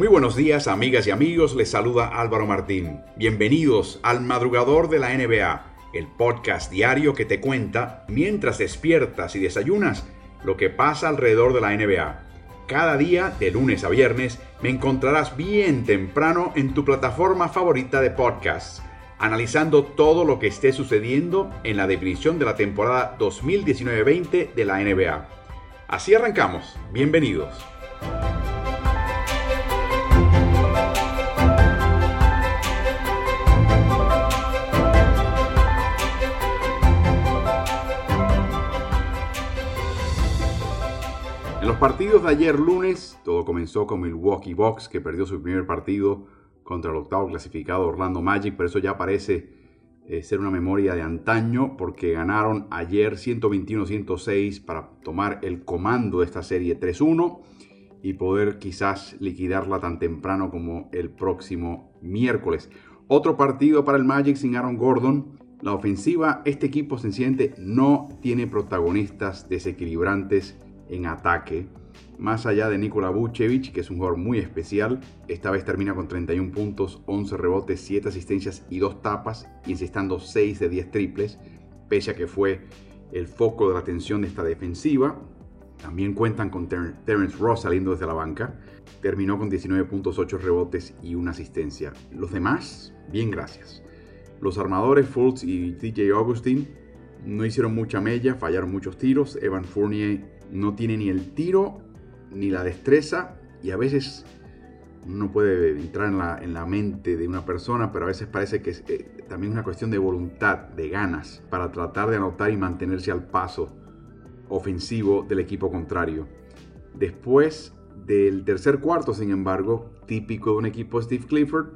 Muy buenos días amigas y amigos, les saluda Álvaro Martín. Bienvenidos al Madrugador de la NBA, el podcast diario que te cuenta, mientras despiertas y desayunas, lo que pasa alrededor de la NBA. Cada día, de lunes a viernes, me encontrarás bien temprano en tu plataforma favorita de podcasts, analizando todo lo que esté sucediendo en la definición de la temporada 2019-20 de la NBA. Así arrancamos. Bienvenidos. Los partidos de ayer lunes, todo comenzó con Milwaukee Bucks, que perdió su primer partido contra el octavo clasificado Orlando Magic, pero eso ya parece eh, ser una memoria de antaño porque ganaron ayer 121-106 para tomar el comando de esta serie 3-1 y poder quizás liquidarla tan temprano como el próximo miércoles. Otro partido para el Magic sin Aaron Gordon. La ofensiva, este equipo sencillamente no tiene protagonistas desequilibrantes en ataque. Más allá de Nikola Vucevic, que es un jugador muy especial, esta vez termina con 31 puntos, 11 rebotes, 7 asistencias y 2 tapas, incestando 6 de 10 triples, pese a que fue el foco de la atención de esta defensiva. También cuentan con Terence Ross saliendo desde la banca. Terminó con 19 puntos, 8 rebotes y una asistencia. Los demás, bien gracias. Los armadores Fultz y TJ Augustin no hicieron mucha mella, fallaron muchos tiros. Evan Fournier no tiene ni el tiro ni la destreza y a veces no puede entrar en la, mente de una persona, pero a veces parece que es eh, también una cuestión de voluntad, de ganas, para tratar de anotar y mantenerse al paso ofensivo del equipo contrario. Después del tercer cuarto, sin embargo, típico de un equipo Steve Clifford,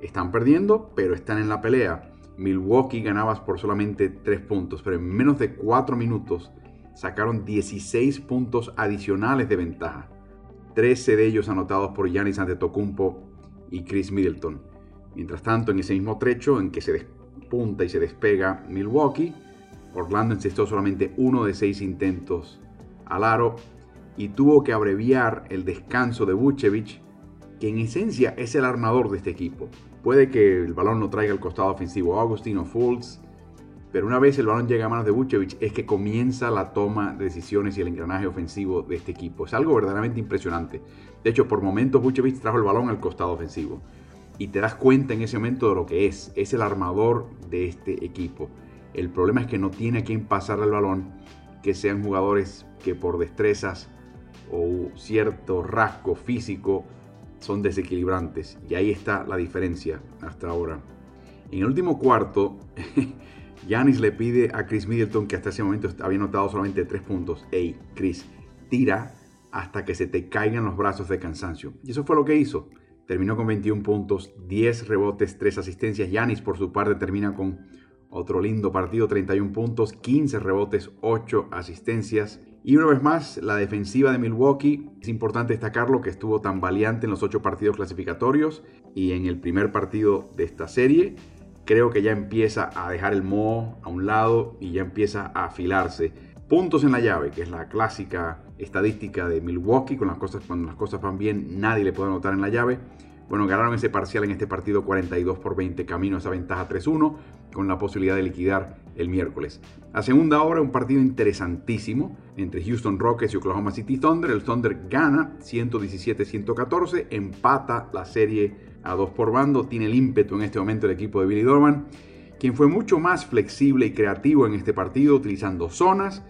están perdiendo, pero están en la pelea. Milwaukee ganabas por solamente 3 puntos, pero en menos de 4 minutos sacaron 16 puntos adicionales de ventaja, 13 de ellos anotados por Giannis Antetokounmpo y Chris Middleton. Mientras tanto, en ese mismo trecho en que se despunta y se despega Milwaukee, Orlando encestó solamente uno de seis intentos al aro y tuvo que abreviar el descanso de Vucevic, que en esencia es el armador de este equipo. Puede que el balón no traiga el costado ofensivo a Agustino Fultz, pero una vez el balón llega a manos de Vucevic es que comienza la toma de decisiones y el engranaje ofensivo de este equipo. Es algo verdaderamente impresionante. De hecho, por momentos Vucevic trajo el balón al costado ofensivo. Y te das cuenta en ese momento de lo que es. Es el armador de este equipo. El problema es que no tiene a quien pasarle el balón que sean jugadores que por destrezas o cierto rasgo físico son desequilibrantes. Y ahí está la diferencia hasta ahora. En el último cuarto, Yanis le pide a Chris Middleton, que hasta ese momento había anotado solamente tres puntos, hey, Chris, tira hasta que se te caigan los brazos de cansancio. Y eso fue lo que hizo. Terminó con 21 puntos, 10 rebotes, 3 asistencias. Yanis por su parte termina con otro lindo partido, 31 puntos, 15 rebotes, 8 asistencias. Y una vez más, la defensiva de Milwaukee, es importante destacarlo que estuvo tan valiente en los 8 partidos clasificatorios y en el primer partido de esta serie creo que ya empieza a dejar el moho a un lado y ya empieza a afilarse. Puntos en la llave, que es la clásica estadística de Milwaukee, con las cosas, cuando las cosas van bien nadie le puede anotar en la llave. Bueno, ganaron ese parcial en este partido 42 por 20, camino a esa ventaja 3-1, con la posibilidad de liquidar el miércoles. A segunda hora, un partido interesantísimo entre Houston Rockets y Oklahoma City Thunder. El Thunder gana 117-114, empata la serie a dos por bando. Tiene el ímpetu en este momento el equipo de Billy Dorman, quien fue mucho más flexible y creativo en este partido, utilizando zonas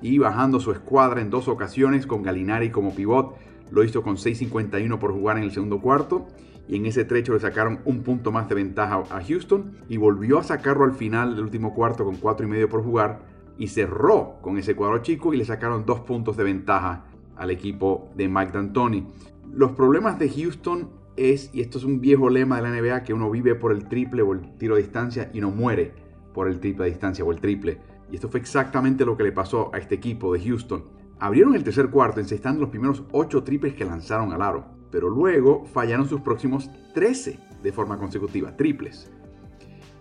y bajando su escuadra en dos ocasiones con Galinari como pivot. Lo hizo con 6.51 por jugar en el segundo cuarto y en ese trecho le sacaron un punto más de ventaja a Houston y volvió a sacarlo al final del último cuarto con cuatro y medio por jugar y cerró con ese cuadro chico y le sacaron dos puntos de ventaja al equipo de Mike D'Antoni. Los problemas de Houston es, y esto es un viejo lema de la NBA, que uno vive por el triple o el tiro a distancia y no muere por el triple a distancia o el triple. Y esto fue exactamente lo que le pasó a este equipo de Houston. Abrieron el tercer cuarto encestando los primeros 8 triples que lanzaron al aro, pero luego fallaron sus próximos 13 de forma consecutiva, triples.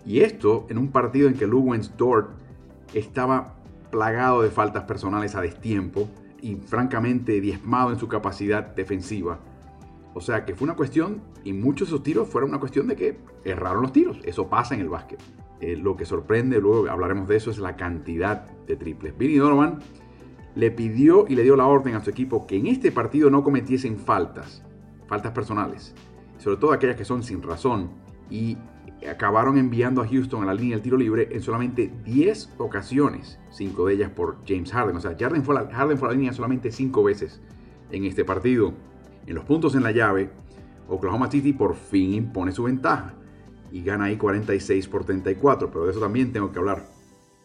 Y esto en un partido en que Lugwens Dort estaba plagado de faltas personales a destiempo y francamente diezmado en su capacidad defensiva O sea que fue una cuestión, y muchos de esos tiros fueron una cuestión de que erraron los tiros. Eso pasa en el básquet. Eh, lo que sorprende, luego hablaremos de eso, es la cantidad de triples. Billy Donovan le pidió y le dio la orden a su equipo que en este partido no cometiesen faltas, faltas personales, sobre todo aquellas que son sin razón, y acabaron enviando a Houston a la línea del tiro libre en solamente 10 ocasiones, 5 de ellas por James Harden. O sea, Harden fue, la, Harden fue a la línea solamente 5 veces en este partido. En los puntos en la llave, Oklahoma City por fin impone su ventaja y gana ahí 46 por 34, pero de eso también tengo que hablar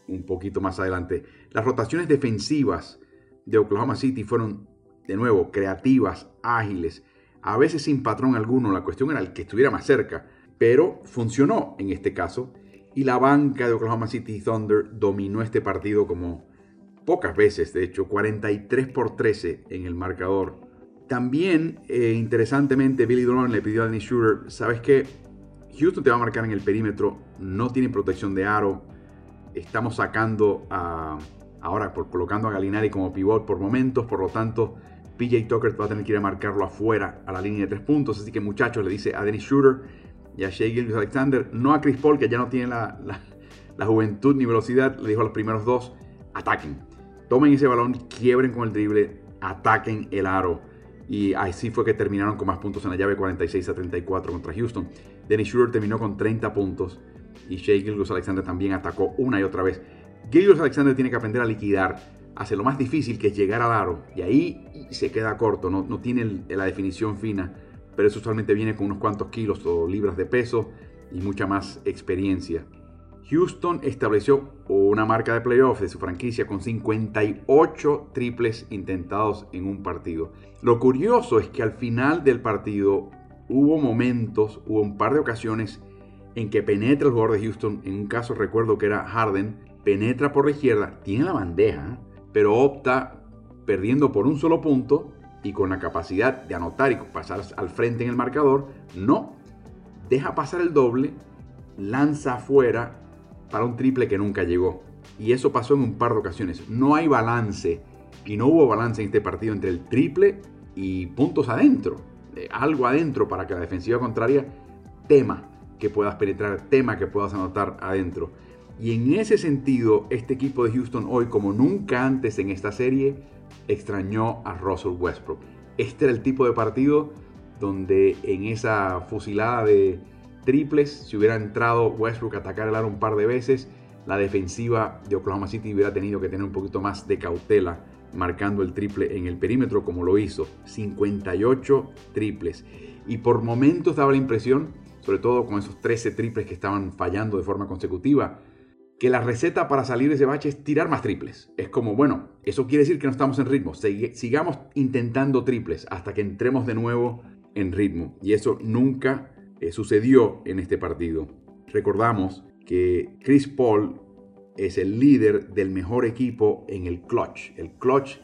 un poquito más adelante. Las rotaciones defensivas de Oklahoma City fueron, de nuevo, creativas, ágiles, a veces sin patrón alguno, la cuestión era el que estuviera más cerca, pero funcionó en este caso y la banca de Oklahoma City Thunder dominó este partido como pocas veces, de hecho, 43 por 13 en el marcador. También, eh, interesantemente, Billy Donovan le pidió a Dennis Shooter, ¿sabes qué? Houston te va a marcar en el perímetro, no tiene protección de aro, estamos sacando a, ahora por colocando a Galinari como pivot por momentos, por lo tanto PJ Tucker va a tener que ir a marcarlo afuera a la línea de tres puntos, así que muchachos le dice a Dennis Shooter y a Shea Alexander, no a Chris Paul que ya no tiene la, la, juventud ni velocidad, le dijo a los primeros dos, ataquen, tomen ese balón, quiebren con el drible, ataquen el aro. Y así fue que terminaron con más puntos en la llave 46 a 34 contra Houston. Dennis Schroeder terminó con 30 puntos y Shea Gilgus Alexander también atacó una y otra vez. Gilgus Alexander tiene que aprender a liquidar, hace lo más difícil que es llegar al aro y ahí se queda corto, no, no tiene la definición fina, pero eso usualmente viene con unos cuantos kilos o libras de peso y mucha más experiencia. Houston estableció una marca de playoffs de su franquicia con 58 triples intentados en un partido. Lo curioso es que al final del partido hubo momentos, hubo un par de ocasiones en que penetra el jugador de Houston. En un caso recuerdo que era Harden, penetra por la izquierda, tiene la bandeja, pero opta perdiendo por un solo punto y con la capacidad de anotar y pasar al frente en el marcador, no, deja pasar el doble, lanza afuera para un triple que nunca llegó. Y eso pasó en un par de ocasiones. No hay balance y no hubo balance en este partido entre el triple y puntos adentro. algo adentro para que la defensiva contraria tema que puedas penetrar, tema que puedas anotar adentro. Y en ese sentido, este equipo de Houston hoy, como nunca antes en esta serie, extrañó a Russell Westbrook. Este era el tipo de partido donde en esa fusilada de triples, si hubiera entrado Westbrook a atacar el aro un par de veces, la defensiva de Oklahoma City hubiera tenido que tener un poquito más de cautela marcando el triple en el perímetro como lo hizo. 58 triples. Y por momentos daba la impresión, sobre todo con esos 13 triples que estaban fallando de forma consecutiva, que la receta para salir de ese bache es tirar más triples. Es como, bueno, eso quiere decir que no estamos en ritmo. sigamos intentando triples hasta que entremos de nuevo en ritmo. Y eso nunca eh, sucedió en este partido. Recordamos que Chris Paul es el líder del mejor equipo en el clutch. El clutch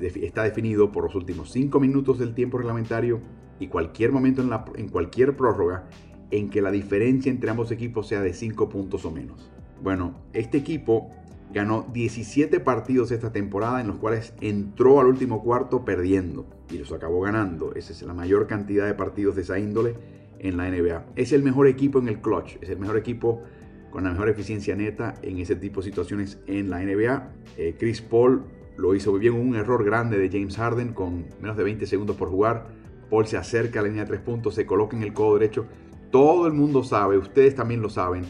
está definido por los últimos 5 minutos del tiempo reglamentario y cualquier momento en cualquier prórroga en que la diferencia entre ambos equipos sea de 5 puntos o menos. Bueno, este equipo ganó 17 partidos esta temporada en los cuales entró al último cuarto perdiendo y los acabó ganando. Esa es la mayor cantidad de partidos de esa índole en la NBA. Es el mejor equipo en el clutch, es el mejor equipo con la mejor eficiencia neta en ese tipo de situaciones en la NBA. Eh, Chris Paul lo hizo muy bien, un error grande de James Harden con menos de 20 segundos por jugar. Paul se acerca a la línea de tres puntos, se coloca en el codo derecho. Todo el mundo sabe, ustedes también lo saben,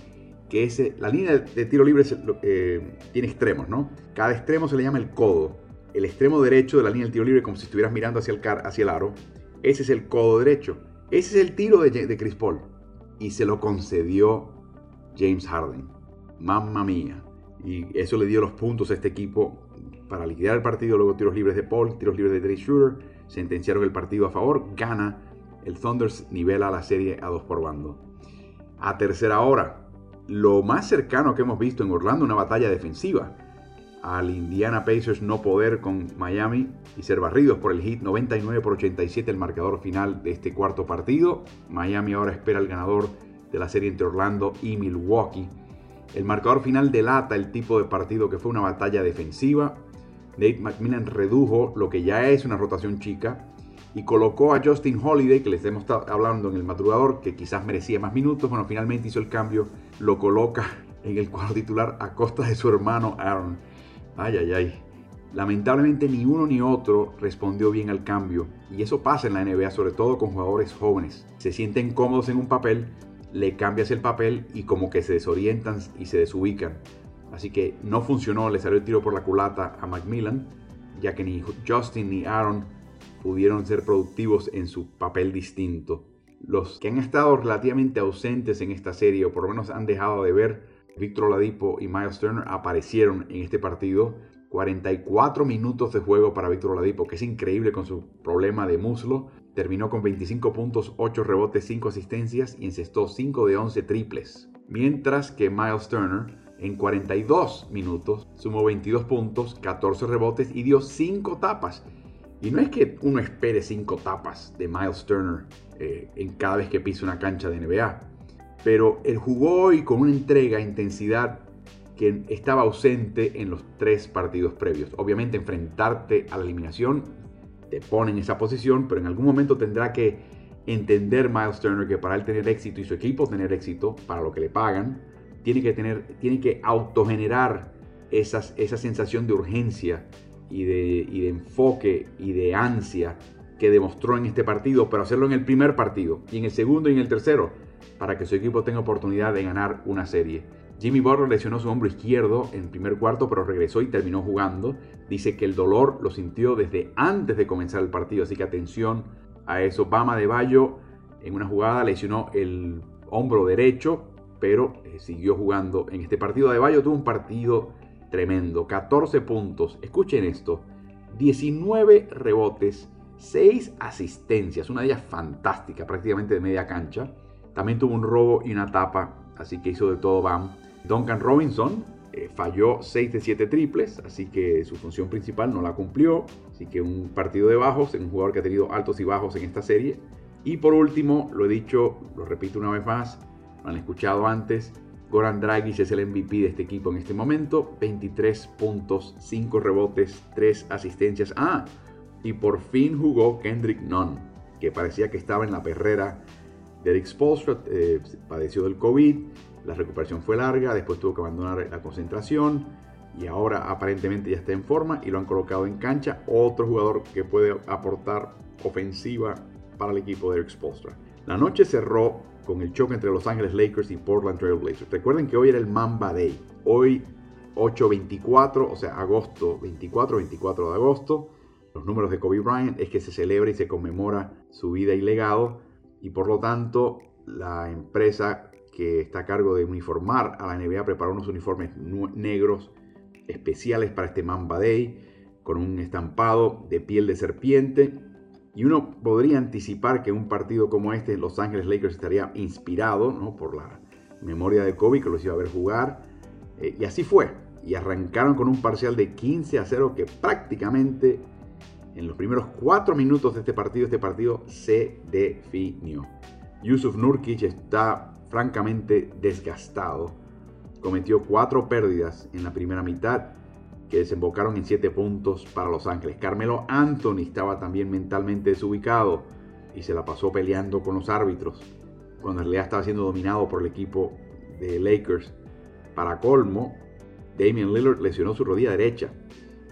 que ese, la línea de tiro libre eh, tiene extremos, ¿no? Cada extremo se le llama el codo. El extremo derecho de la línea del tiro libre, como si estuvieras mirando hacia el, car, hacia el aro, ese es el codo derecho. Ese es el tiro de, Chris Paul. Y se lo concedió James Harden. Mamma mía. Y eso le dio los puntos a este equipo para liquidar el partido. Luego tiros libres de Paul, tiros libres de Dre Shooter. Sentenciaron el partido a favor. Gana. El Thunders nivela la serie a dos por bando. A tercera hora, lo más cercano que hemos visto en Orlando, una batalla defensiva. Al Indiana Pacers no poder con Miami y ser barridos por el hit 99 por 87 el marcador final de este cuarto partido. Miami ahora espera el ganador de la serie entre Orlando y Milwaukee. El marcador final delata el tipo de partido que fue una batalla defensiva. Nate McMillan redujo lo que ya es una rotación chica y colocó a Justin Holiday, que les hemos estado hablando en el madrugador, que quizás merecía más minutos. Bueno, finalmente hizo el cambio, lo coloca en el cuadro titular a costa de su hermano Aaron. Ay, ay, ay. Lamentablemente ni uno ni otro respondió bien al cambio y eso pasa en la NBA, sobre todo con jugadores jóvenes. Se sienten cómodos en un papel, le cambias el papel y como que se desorientan y se desubican. Así que no funcionó, le salió el tiro por la culata a Macmillan, ya que ni Justin ni Aaron pudieron ser productivos en su papel distinto. Los que han estado relativamente ausentes en esta serie, o por lo menos han dejado de ver, Víctor Oladipo y Miles Turner aparecieron en este partido 44 minutos de juego para Víctor Oladipo, que es increíble con su problema de muslo. Terminó con 25 puntos, 8 rebotes, 5 asistencias y encestó 5 de 11 triples. Mientras que Miles Turner en 42 minutos sumó 22 puntos, 14 rebotes y dio 5 tapas. Y no es que uno espere 5 tapas de Miles Turner eh, en cada vez que pisa una cancha de NBA. Pero él jugó hoy con una entrega, intensidad que estaba ausente en los tres partidos previos. Obviamente enfrentarte a la eliminación te pone en esa posición, pero en algún momento tendrá que entender Miles Turner que para él tener éxito y su equipo tener éxito, para lo que le pagan, tiene que, tener, tiene que autogenerar esas, esa sensación de urgencia y de, enfoque y de ansia que demostró en este partido, pero hacerlo en el primer partido y en el segundo y en el tercero, para que su equipo tenga oportunidad de ganar una serie. Jimmy Butler lesionó su hombro izquierdo en el primer cuarto, pero regresó y terminó jugando. Dice que el dolor lo sintió desde antes de comenzar el partido, así que atención a eso. Bama de Bayo en una jugada lesionó el hombro derecho, pero eh, siguió jugando en este partido. De Bayo tuvo un partido tremendo, 14 puntos. Escuchen esto, 19 rebotes, 6 asistencias, una de ellas fantástica, prácticamente de media cancha. También tuvo un robo y una tapa, así que hizo de todo Bam. Duncan Robinson eh, falló 6 de 7 triples, así que su función principal no la cumplió. Así que un partido de bajos en un jugador que ha tenido altos y bajos en esta serie. Y por último, lo he dicho, lo repito una vez más, lo han escuchado antes, Goran Dragic es el MVP de este equipo en este momento. 23 puntos, 5 rebotes, 3 asistencias. Ah, y por fin jugó Kendrick Nunn, que parecía que estaba en la perrera. Derek Spolstra eh, padeció del COVID la recuperación fue larga, después tuvo que abandonar la concentración y ahora aparentemente ya está en forma y lo han colocado en cancha. Otro jugador que puede aportar ofensiva para el equipo de Eric Spolstra. La noche cerró con el choque entre Los Ángeles Lakers y Portland Trail Blazers. Recuerden que hoy era el Mamba Day. Hoy 8-24, o sea, agosto 24-24 de agosto. Los números de Kobe Bryant es que se celebra y se conmemora su vida y legado y por lo tanto la empresa que está a cargo de uniformar a la NBA, preparó unos uniformes negros especiales para este Mamba Day, con un estampado de piel de serpiente. Y uno podría anticipar que un partido como este, Los Ángeles Lakers, estaría inspirado ¿no? por la memoria de Kobe, que los iba a ver jugar. Eh, y así fue. Y arrancaron con un parcial de 15 a 0 que prácticamente en los primeros 4 minutos de este partido, este partido se definió. Yusuf Nurkic está francamente desgastado. Cometió cuatro pérdidas en la primera mitad que desembocaron en siete puntos para Los Ángeles. Carmelo Anthony estaba también mentalmente desubicado y se la pasó peleando con los árbitros cuando en realidad estaba siendo dominado por el equipo de Lakers. Para colmo, Damian Lillard lesionó su rodilla derecha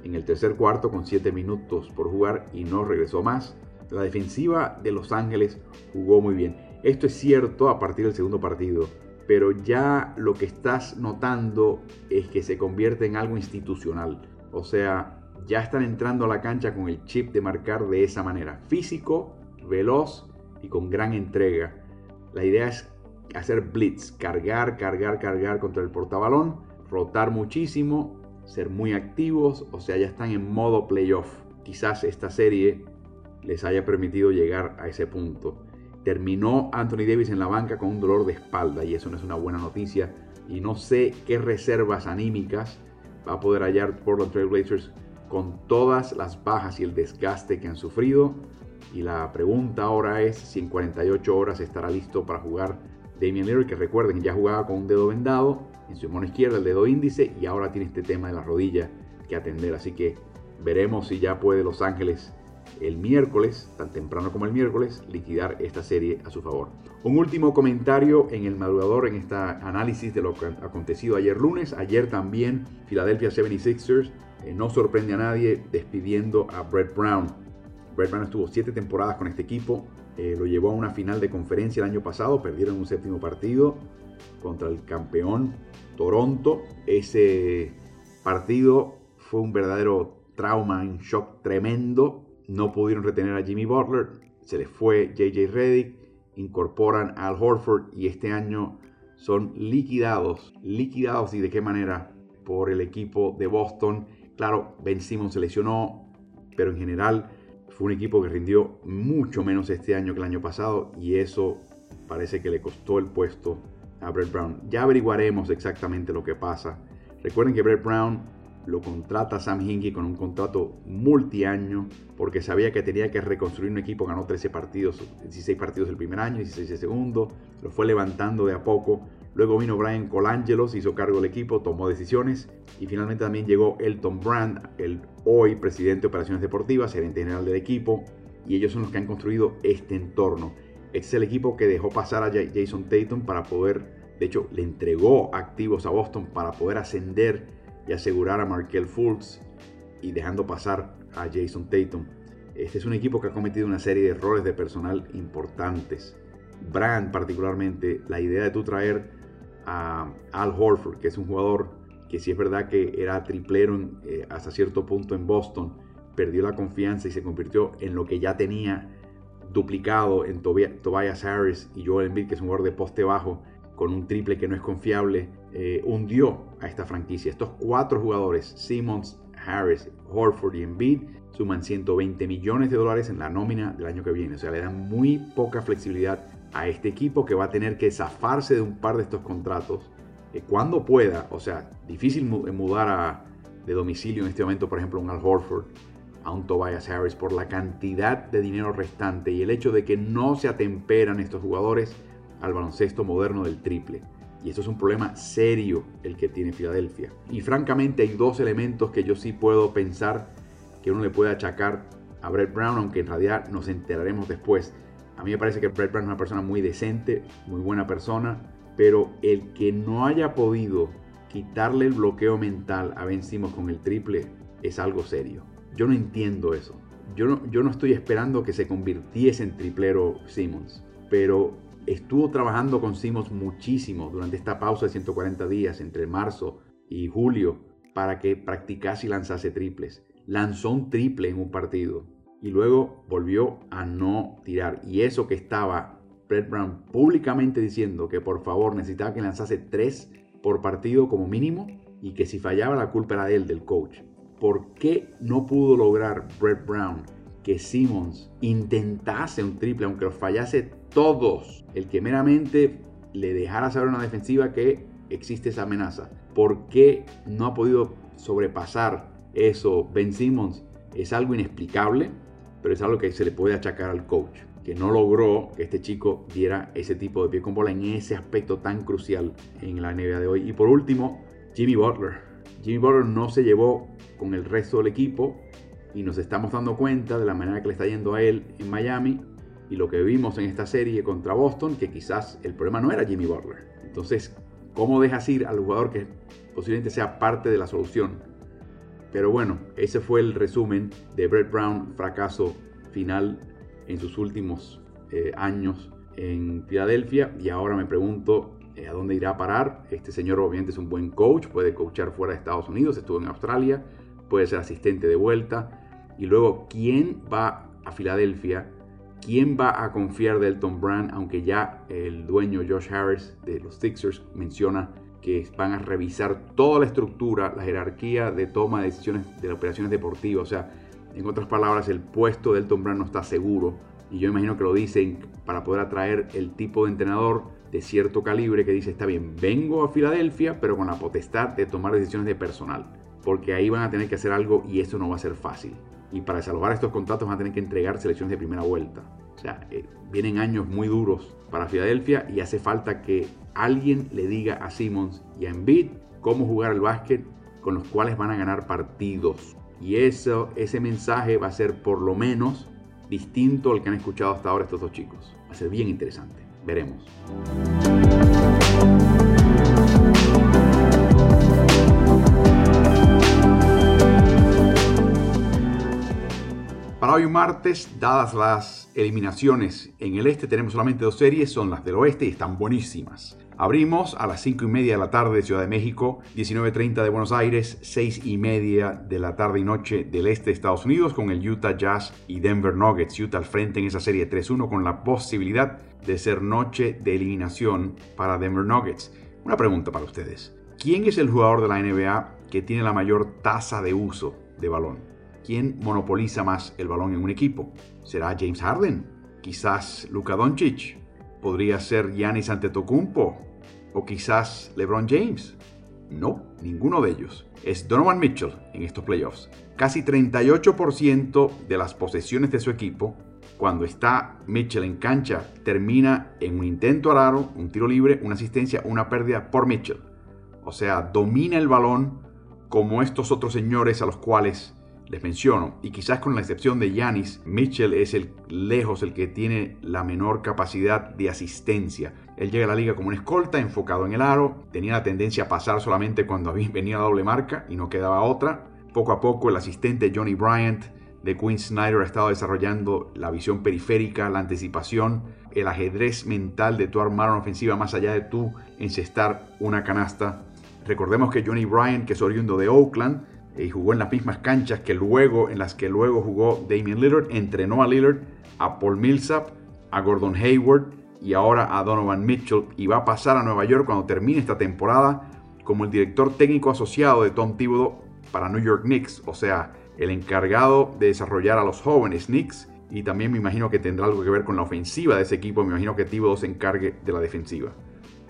en el tercer cuarto con siete minutos por jugar y no regresó más. La defensiva de Los Ángeles jugó muy bien. Esto es cierto a partir del segundo partido, pero ya lo que estás notando es que se convierte en algo institucional. O sea, ya están entrando a la cancha con el chip de marcar de esa manera. Físico, veloz y con gran entrega. La idea es hacer blitz, cargar, cargar, cargar contra el portabalón, rotar muchísimo, ser muy activos, o sea, ya están en modo playoff. Quizás esta serie les haya permitido llegar a ese punto. Terminó Anthony Davis en la banca con un dolor de espalda y eso no es una buena noticia. Y no sé qué reservas anímicas va a poder hallar Portland Trail Blazers con todas las bajas y el desgaste que han sufrido. Y la pregunta ahora es si en 48 horas estará listo para jugar Damian Lillard, que recuerden, ya jugaba con un dedo vendado en su mano izquierda, el dedo índice, y ahora tiene este tema de la rodilla que atender. Así que veremos si ya puede Los Ángeles el miércoles, tan temprano como el miércoles, liquidar esta serie a su favor. Un último comentario en el madrugador en este análisis de lo que ha acontecido ayer lunes. Ayer también Philadelphia 76ers eh, no sorprende a nadie despidiendo a Brett Brown. Brett Brown estuvo siete temporadas con este equipo, eh, lo llevó a una final de conferencia el año pasado, perdieron un séptimo partido contra el campeón Toronto. Ese partido fue un verdadero trauma, un shock tremendo. No pudieron retener a Jimmy Butler, se les fue JJ Redick, incorporan Al Horford y este año son liquidados. Liquidados y de qué manera por el equipo de Boston. Claro, Ben Simmons se lesionó, pero en general fue un equipo que rindió mucho menos este año que el año pasado y eso parece que le costó el puesto a Brett Brown. Ya averiguaremos exactamente lo que pasa. Recuerden que Brett Brown lo contrata Sam Hinkie con un contrato multiaño porque sabía que tenía que reconstruir un equipo, ganó 13 partidos, 16 partidos el primer año, 16 el segundo, lo fue levantando de a poco. Luego vino Brian Colangelo, se hizo cargo del equipo, tomó decisiones y finalmente también llegó Elton Brand, el hoy presidente de operaciones deportivas, gerente general del equipo, y ellos son los que han construido este entorno. Es el equipo que dejó pasar a Jason Tatum para poder, de hecho, le entregó activos a Boston para poder ascender y asegurar a Markel Fultz y dejando pasar a Jason Tatum. Este es un equipo que ha cometido una serie de errores de personal importantes. Brand particularmente, la idea de tú traer a Al Horford, que es un jugador que si es verdad que era triplero eh, hasta cierto punto en Boston, perdió la confianza y se convirtió en lo que ya tenía duplicado en Tobias Harris y Joel Embiid, que es un jugador de poste bajo, con un triple que no es confiable, eh, hundió a esta franquicia. Estos cuatro jugadores, Simmons, Harris, Horford y Embiid, suman 120 millones de dólares en la nómina del año que viene. O sea, le dan muy poca flexibilidad a este equipo que va a tener que zafarse de un par de estos contratos que cuando pueda. O sea, difícil mudar de domicilio en este momento, por ejemplo, un Al Horford a un Tobias Harris por la cantidad de dinero restante y el hecho de que no se atemperan estos jugadores al baloncesto moderno del triple. Y esto es un problema serio el que tiene Filadelfia. Y francamente hay dos elementos que yo sí puedo pensar que uno le puede achacar a Brett Brown, aunque en realidad nos enteraremos después. A mí me parece que Brett Brown es una persona muy decente, muy buena persona, pero el que no haya podido quitarle el bloqueo mental a Ben Simmons con el triple es algo serio. Yo no entiendo eso. Yo no, yo no estoy esperando que se convirtiese en triplero Simmons, pero estuvo trabajando con Simmons muchísimo durante esta pausa de 140 días entre marzo y julio para que practicase y lanzase triples. Lanzó un triple en un partido y luego volvió a no tirar. Y eso que estaba Brett Brown públicamente diciendo que por favor necesitaba que lanzase tres por partido como mínimo y que si fallaba la culpa era de él, del coach. ¿Por qué no pudo lograr Brett Brown que Simmons intentase un triple aunque lo fallase todos. El que meramente le dejara saber a una defensiva que existe esa amenaza. ¿Por qué no ha podido sobrepasar eso Ben Simmons? Es algo inexplicable, pero es algo que se le puede achacar al coach, que no logró que este chico diera ese tipo de pie con bola en ese aspecto tan crucial en la NBA de hoy. Y por último, Jimmy Butler. Jimmy Butler no se llevó con el resto del equipo y nos estamos dando cuenta de la manera que le está yendo a él en Miami y lo que vimos en esta serie contra Boston, que quizás el problema no era Jimmy Butler. Entonces, ¿cómo dejas ir al jugador que posiblemente sea parte de la solución? Pero bueno, ese fue el resumen de Brett Brown, fracaso final en sus últimos eh, años en Filadelfia. Y ahora me pregunto eh, a dónde irá a parar. Este señor obviamente es un buen coach, puede coachar fuera de Estados Unidos, estuvo en Australia, puede ser asistente de vuelta. Y luego, ¿quién va a Filadelfia ¿Quién va a confiar de Elton Brand? Aunque ya el dueño Josh Harris de los Sixers menciona que van a revisar toda la estructura, la jerarquía de toma de decisiones de las operaciones deportivas. O sea, en otras palabras, el puesto de Elton Brand no está seguro. Y yo imagino que lo dicen para poder atraer el tipo de entrenador de cierto calibre que dice, está bien, vengo a Filadelfia, pero con la potestad de tomar decisiones de personal. Porque ahí van a tener que hacer algo y eso no va a ser fácil y para salvar estos contratos van a tener que entregar selecciones de primera vuelta. O sea, eh, vienen años muy duros para Filadelfia y hace falta que alguien le diga a Simmons y a Embiid cómo jugar el básquet con los cuales van a ganar partidos. Y eso, ese mensaje va a ser por lo menos distinto al que han escuchado hasta ahora estos dos chicos. Va a ser bien interesante. Veremos. Hoy martes, dadas las eliminaciones en el este, tenemos solamente dos series, son las del oeste y están buenísimas. Abrimos a las 5 y media de la tarde de Ciudad de México, 19.30 de Buenos Aires, 6 y media de la tarde y noche del este de Estados Unidos con el Utah Jazz y Denver Nuggets. Utah al frente en esa serie 3-1 con la posibilidad de ser noche de eliminación para Denver Nuggets. Una pregunta para ustedes. ¿Quién es el jugador de la NBA que tiene la mayor tasa de uso de balón? ¿Quién monopoliza más el balón en un equipo? ¿Será James Harden? ¿Quizás Luka Doncic? ¿Podría ser Giannis Antetokounmpo? ¿O quizás LeBron James? No, ninguno de ellos. Es Donovan Mitchell en estos playoffs. Casi 38% de las posesiones de su equipo, cuando está Mitchell en cancha, termina en un intento al aro, un tiro libre, una asistencia, una pérdida por Mitchell. O sea, domina el balón como estos otros señores a los cuales les menciono, y quizás con la excepción de Yanis, Mitchell es el lejos el que tiene la menor capacidad de asistencia. Él llega a la liga como un escolta, enfocado en el aro, tenía la tendencia a pasar solamente cuando venía la doble marca y no quedaba otra. Poco a poco el asistente Johnny Bryant de Quinn Snyder ha estado desarrollando la visión periférica, la anticipación, el ajedrez mental de tu armar una ofensiva más allá de tú encestar una canasta. Recordemos que Johnny Bryant, que es oriundo de Oakland, y jugó en las mismas canchas que luego, en las que luego jugó Damian Lillard, entrenó a Lillard, a Paul Millsap, a Gordon Hayward y ahora a Donovan Mitchell y va a pasar a Nueva York cuando termine esta temporada como el director técnico asociado de Tom Thibodeau para New York Knicks, o sea, el encargado de desarrollar a los jóvenes Knicks y también me imagino que tendrá algo que ver con la ofensiva de ese equipo, me imagino que Thibodeau se encargue de la defensiva.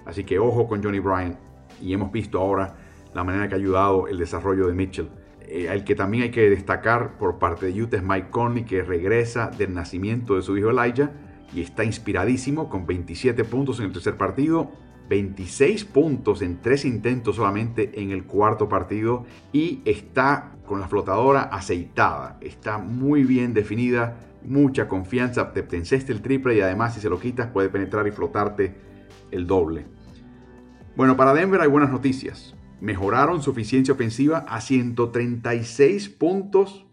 Así que ojo con Johnny Bryant y hemos visto ahora la manera que ha ayudado el desarrollo de Mitchell. Eh, el que también hay que destacar por parte de Utah es Mike Conley, que regresa del nacimiento de su hijo Elijah y está inspiradísimo con 27 puntos en el tercer partido, 26 puntos en tres intentos solamente en el cuarto partido y está con la flotadora aceitada, está muy bien definida, mucha confianza, te el triple y además si se lo quitas puede penetrar y flotarte el doble. Bueno, para Denver hay buenas noticias mejoraron su eficiencia ofensiva a 136 puntos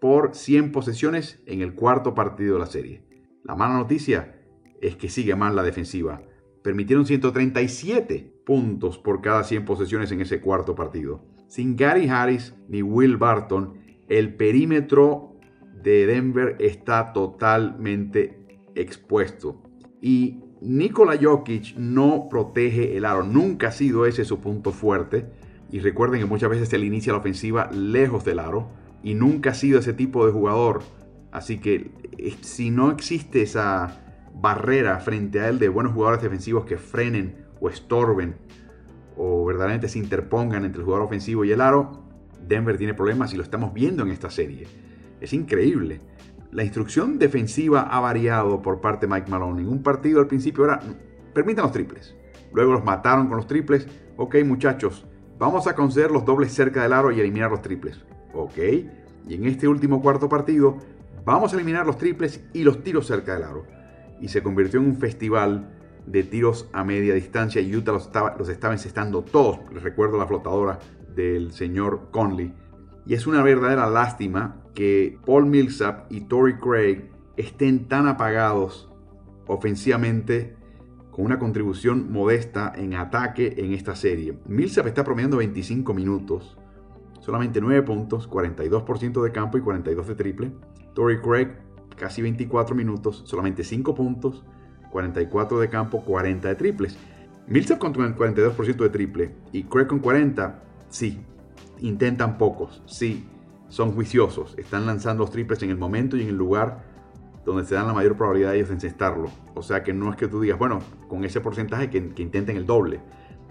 por 100 posesiones en el cuarto partido de la serie. La mala noticia es que sigue mal la defensiva. Permitieron 137 puntos por cada 100 posesiones en ese cuarto partido. Sin Gary Harris ni Will Barton, el perímetro de Denver está totalmente expuesto. Y Nikola Jokic no protege el aro, nunca ha sido ese su punto fuerte. Y recuerden que muchas veces él inicia la ofensiva lejos del aro y nunca ha sido ese tipo de jugador. Así que eh, si no existe esa barrera frente a él de buenos jugadores defensivos que frenen o estorben o verdaderamente se interpongan entre el jugador ofensivo y el aro, Denver tiene problemas y lo estamos viendo en esta serie. Es increíble. La instrucción defensiva ha variado por parte de Mike Malone. En un partido al principio era, permitan los triples. Luego los mataron con los triples. Ok, muchachos, vamos a conceder los dobles cerca del aro y eliminar los triples. Ok. Y en este último cuarto partido, vamos a eliminar los triples y los tiros cerca del aro. Y se convirtió en un festival de tiros a media distancia. Y Utah los estaba, los estaba encestando todos. Les recuerdo la flotadora del señor Conley. Y es una verdadera lástima que Paul Millsap y Tory Craig estén tan apagados ofensivamente con una contribución modesta en ataque en esta serie. Millsap está promediando 25 minutos, solamente 9 puntos, 42% de campo y 42 de triple. Tory Craig casi 24 minutos, solamente 5 puntos, 44 de campo, 40 de triples. Millsap con 42% de triple y Craig con 40, sí, intentan pocos, sí, son juiciosos, están lanzando los triples en el momento y en el lugar donde se dan la mayor probabilidad de ellos de encestarlo. O sea que no es que tú digas, bueno, con ese porcentaje que, intenten el doble.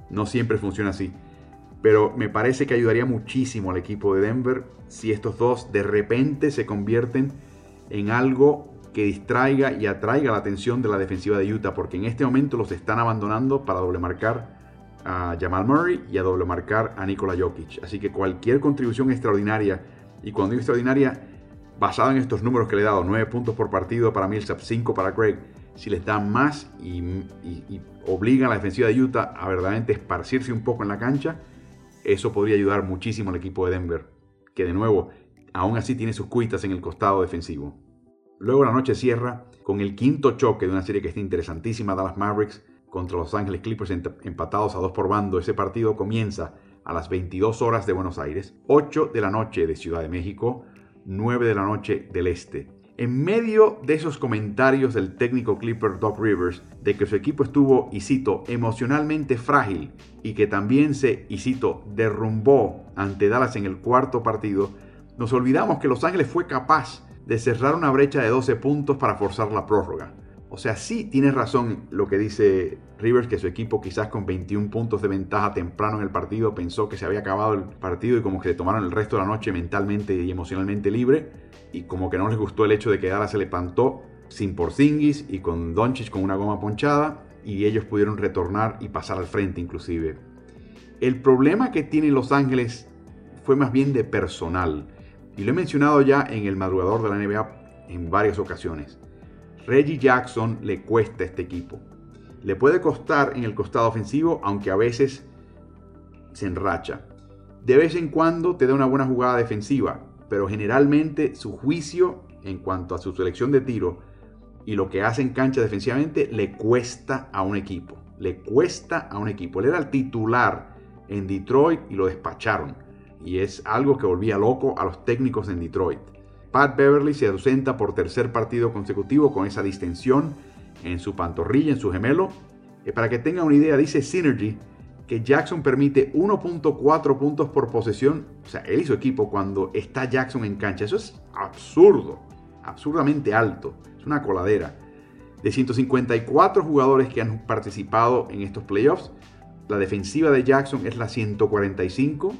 No siempre funciona así. Pero me parece que ayudaría muchísimo al equipo de Denver si estos dos de repente se convierten en algo que distraiga y atraiga la atención de la defensiva de Utah, porque en este momento los están abandonando para doble marcar a Jamal Murray y a doble marcar a Nikola Jokic. Así que cualquier contribución extraordinaria Y cuando digo extraordinaria, basado en estos números que le he dado, 9 puntos por partido para Millsap, 5 para Craig, si les dan más y, obligan a la defensiva de Utah a verdaderamente esparcirse un poco en la cancha, eso podría ayudar muchísimo al equipo de Denver, que de nuevo, aún así tiene sus cuitas en el costado defensivo. Luego la noche cierra con el quinto choque de una serie que está interesantísima, Dallas Mavericks contra Los Ángeles Clippers empatados a dos por bando. Ese partido comienza a las 22 horas de Buenos Aires, 8 de la noche de Ciudad de México, 9 de la noche del Este. En medio de esos comentarios del técnico Clipper Doc Rivers de que su equipo estuvo, y cito, emocionalmente frágil y que también se, y cito, derrumbó ante Dallas en el cuarto partido, nos olvidamos que Los Ángeles fue capaz de cerrar una brecha de 12 puntos para forzar la prórroga. O sea, sí tienes razón lo que dice Rivers, que su equipo quizás con 21 puntos de ventaja temprano en el partido pensó que se había acabado el partido y como que le tomaron el resto de la noche mentalmente y emocionalmente libre y como que no les gustó el hecho de que Dallas se levantó sin Porzingis y con Doncic con una goma ponchada y ellos pudieron retornar y pasar al frente inclusive. El problema que tiene Los Ángeles fue más bien de personal y lo he mencionado ya en el madrugador de la NBA en varias ocasiones. Reggie Jackson le cuesta este equipo. Le puede costar en el costado ofensivo, aunque a veces se enracha. De vez en cuando te da una buena jugada defensiva, pero generalmente su juicio en cuanto a su selección de tiro y lo que hace en cancha defensivamente le cuesta a un equipo. Le cuesta a un equipo. Él era el titular en Detroit y lo despacharon. Y es algo que volvía loco a los técnicos en Detroit. Pat Beverly se ausenta por tercer partido consecutivo con esa distensión en su pantorrilla, en su gemelo. Eh, para que tengan una idea, dice Synergy que Jackson permite 1.4 puntos por posesión, o sea, él y su equipo cuando está Jackson en cancha. Eso es absurdo, absurdamente alto, es una coladera. De 154 jugadores que han participado en estos playoffs, la defensiva de Jackson es la 145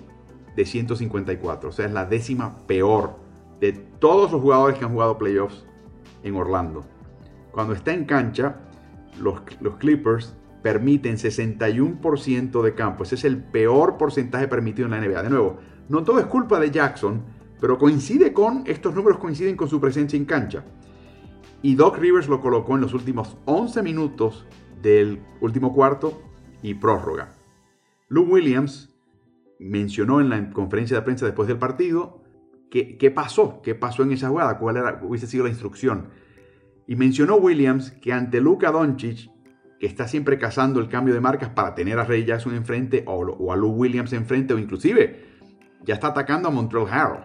de 154, o sea, es la décima peor de todos los jugadores que han jugado playoffs en Orlando. Cuando está en cancha, los, los Clippers permiten 61% de campo. Ese es el peor porcentaje permitido en la NBA. De nuevo, no todo es culpa de Jackson, pero coincide con, estos números coinciden con su presencia en cancha. Y Doc Rivers lo colocó en los últimos 11 minutos del último cuarto y prórroga. Lou Williams mencionó en la conferencia de prensa después del partido ¿Qué, pasó? ¿Qué pasó en esa jugada? ¿Cuál era, hubiese sido la instrucción? Y mencionó Williams que ante Luka Doncic, que está siempre cazando el cambio de marcas para tener a Ray Jackson enfrente o, a Lou Williams enfrente o inclusive ya está atacando a Montreal Harrell,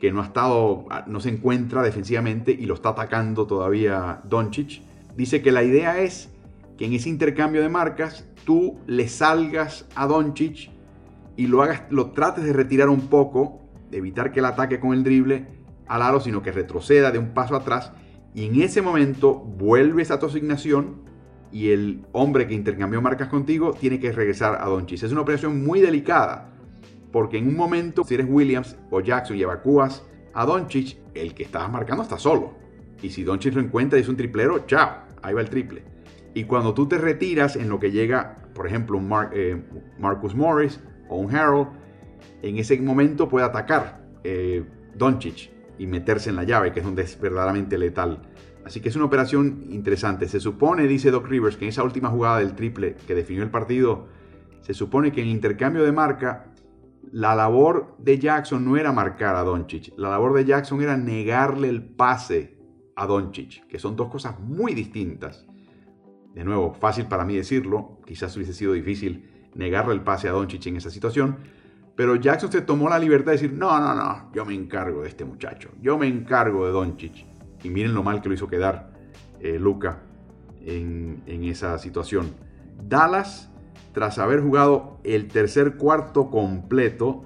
que no ha estado, no se encuentra defensivamente y lo está atacando todavía Doncic. Dice que la idea es que en ese intercambio de marcas tú le salgas a Doncic y lo hagas, lo trates de retirar un poco evitar que el ataque con el drible al aro, sino que retroceda de un paso atrás y en ese momento vuelves a tu asignación y el hombre que intercambió marcas contigo tiene que regresar a Donchis. Es una operación muy delicada porque en un momento, si eres Williams o Jackson y evacúas a Doncic, el que estabas marcando está solo. Y si Doncic lo encuentra y es un triplero, chao, ahí va el triple. Y cuando tú te retiras en lo que llega, por ejemplo, un eh, Marcus Morris o un Harold, en ese momento puede atacar eh, Doncic y meterse en la llave, que es donde es verdaderamente letal. Así que es una operación interesante. Se supone, dice Doc Rivers, que en esa última jugada del triple que definió el partido, se supone que en el intercambio de marca, la labor de Jackson no era marcar a Doncic. La labor de Jackson era negarle el pase a Doncic, que son dos cosas muy distintas. De nuevo, fácil para mí decirlo, quizás hubiese sido difícil negarle el pase a Doncic en esa situación, pero Jackson se tomó la libertad de decir, no, no, no, yo me encargo de este muchacho, yo me encargo de Doncic. Y miren lo mal que lo hizo quedar eh, Luca en, esa situación. Dallas, tras haber jugado el tercer cuarto completo,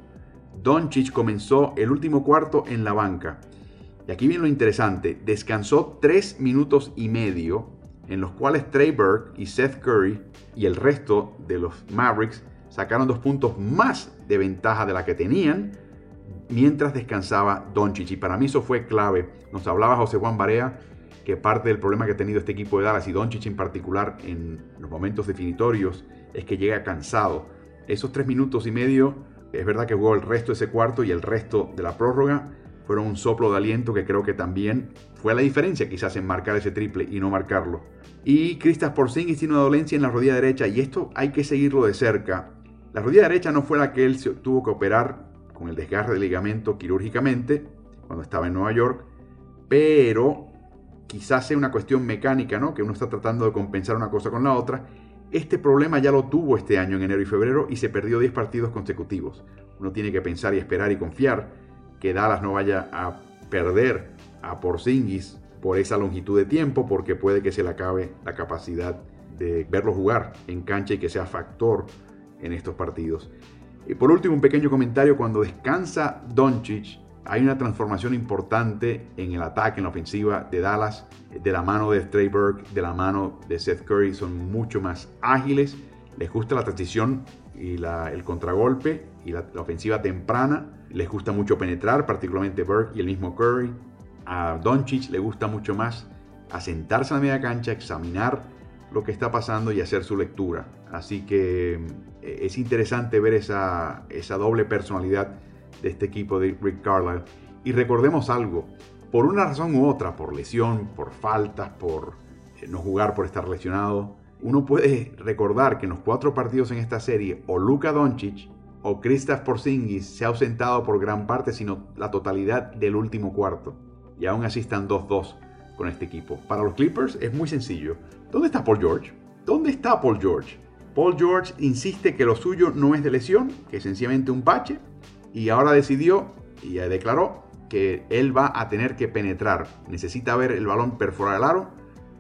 Doncic comenzó el último cuarto en la banca. Y aquí viene lo interesante, descansó tres minutos y medio, en los cuales Trey Burke y Seth Curry y el resto de los Mavericks sacaron dos puntos más de ventaja de la que tenían mientras descansaba Doncic. Y para mí eso fue clave. Nos hablaba José Juan Barea que parte del problema que ha tenido este equipo de Dallas y Doncic en particular en los momentos definitorios es que llega cansado. Esos tres minutos y medio Es verdad que jugó el resto de ese cuarto y el resto de la prórroga fueron un soplo de aliento que creo que también fue la diferencia quizás en marcar ese triple y no marcarlo. Y Kristaps Porzingis tiene una dolencia en la rodilla derecha y esto hay que seguirlo de cerca. La rodilla derecha no fue la que él tuvo que operar con el desgarre del ligamento quirúrgicamente cuando estaba en Nueva York, pero quizás sea una cuestión mecánica, ¿no? Que uno está tratando de compensar una cosa con la otra. Este problema ya lo tuvo este año en enero y febrero y se perdió 10 partidos consecutivos. Uno tiene que pensar y esperar y confiar que Dallas no vaya a perder a Porzingis por esa longitud de tiempo porque puede que se le acabe la capacidad de verlo jugar en cancha y que sea factor en estos partidos. Y por último, un pequeño comentario, cuando descansa Doncic, hay una transformación importante en el ataque, en la ofensiva de Dallas, de la mano de Trey Burke, de la mano de Seth Curry, son mucho más ágiles, les gusta la transición y el contragolpe y la, la, ofensiva temprana, les gusta mucho penetrar, particularmente Burke y el mismo Curry. A Doncic le gusta mucho más asentarse en la media cancha, examinar lo que está pasando y hacer su lectura. Así que eh, es interesante ver esa, esa doble personalidad de este equipo de Rick Carlisle. Y recordemos algo, por una razón u otra, por lesión, por faltas, por eh, no jugar, por estar lesionado, uno puede recordar que en los cuatro partidos en esta serie, o Luka Doncic o Kristaps Porzingis se ha ausentado por gran parte, sino la totalidad del último cuarto. Y aún así están 2-2 con este equipo. Para los Clippers es muy sencillo. ¿Dónde está Paul George? ¿Dónde está Paul George? Paul George insiste que lo suyo no es de lesión, que es sencillamente un bache, y ahora decidió y declaró que él va a tener que penetrar. Necesita ver el balón perforar el aro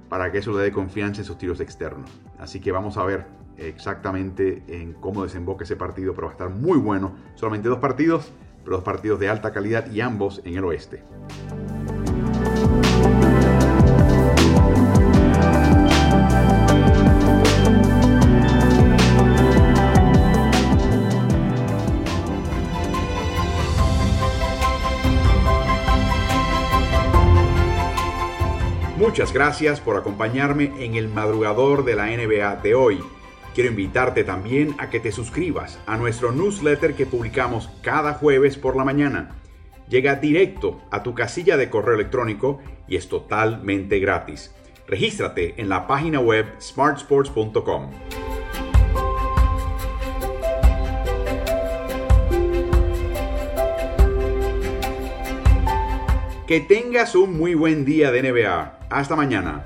para que eso le dé confianza en sus tiros externos. Así que vamos a ver exactamente en cómo desemboca ese partido, pero va a estar muy bueno. Solamente dos partidos, pero dos partidos de alta calidad y ambos en el oeste. Muchas gracias por acompañarme en el madrugador de la NBA de hoy. Quiero invitarte también a que te suscribas a nuestro newsletter que publicamos cada jueves por la mañana. Llega directo a tu casilla de correo electrónico y es totalmente gratis. Regístrate en la página web smartsports.com. Que tengas un muy buen día de NBA. Hasta mañana.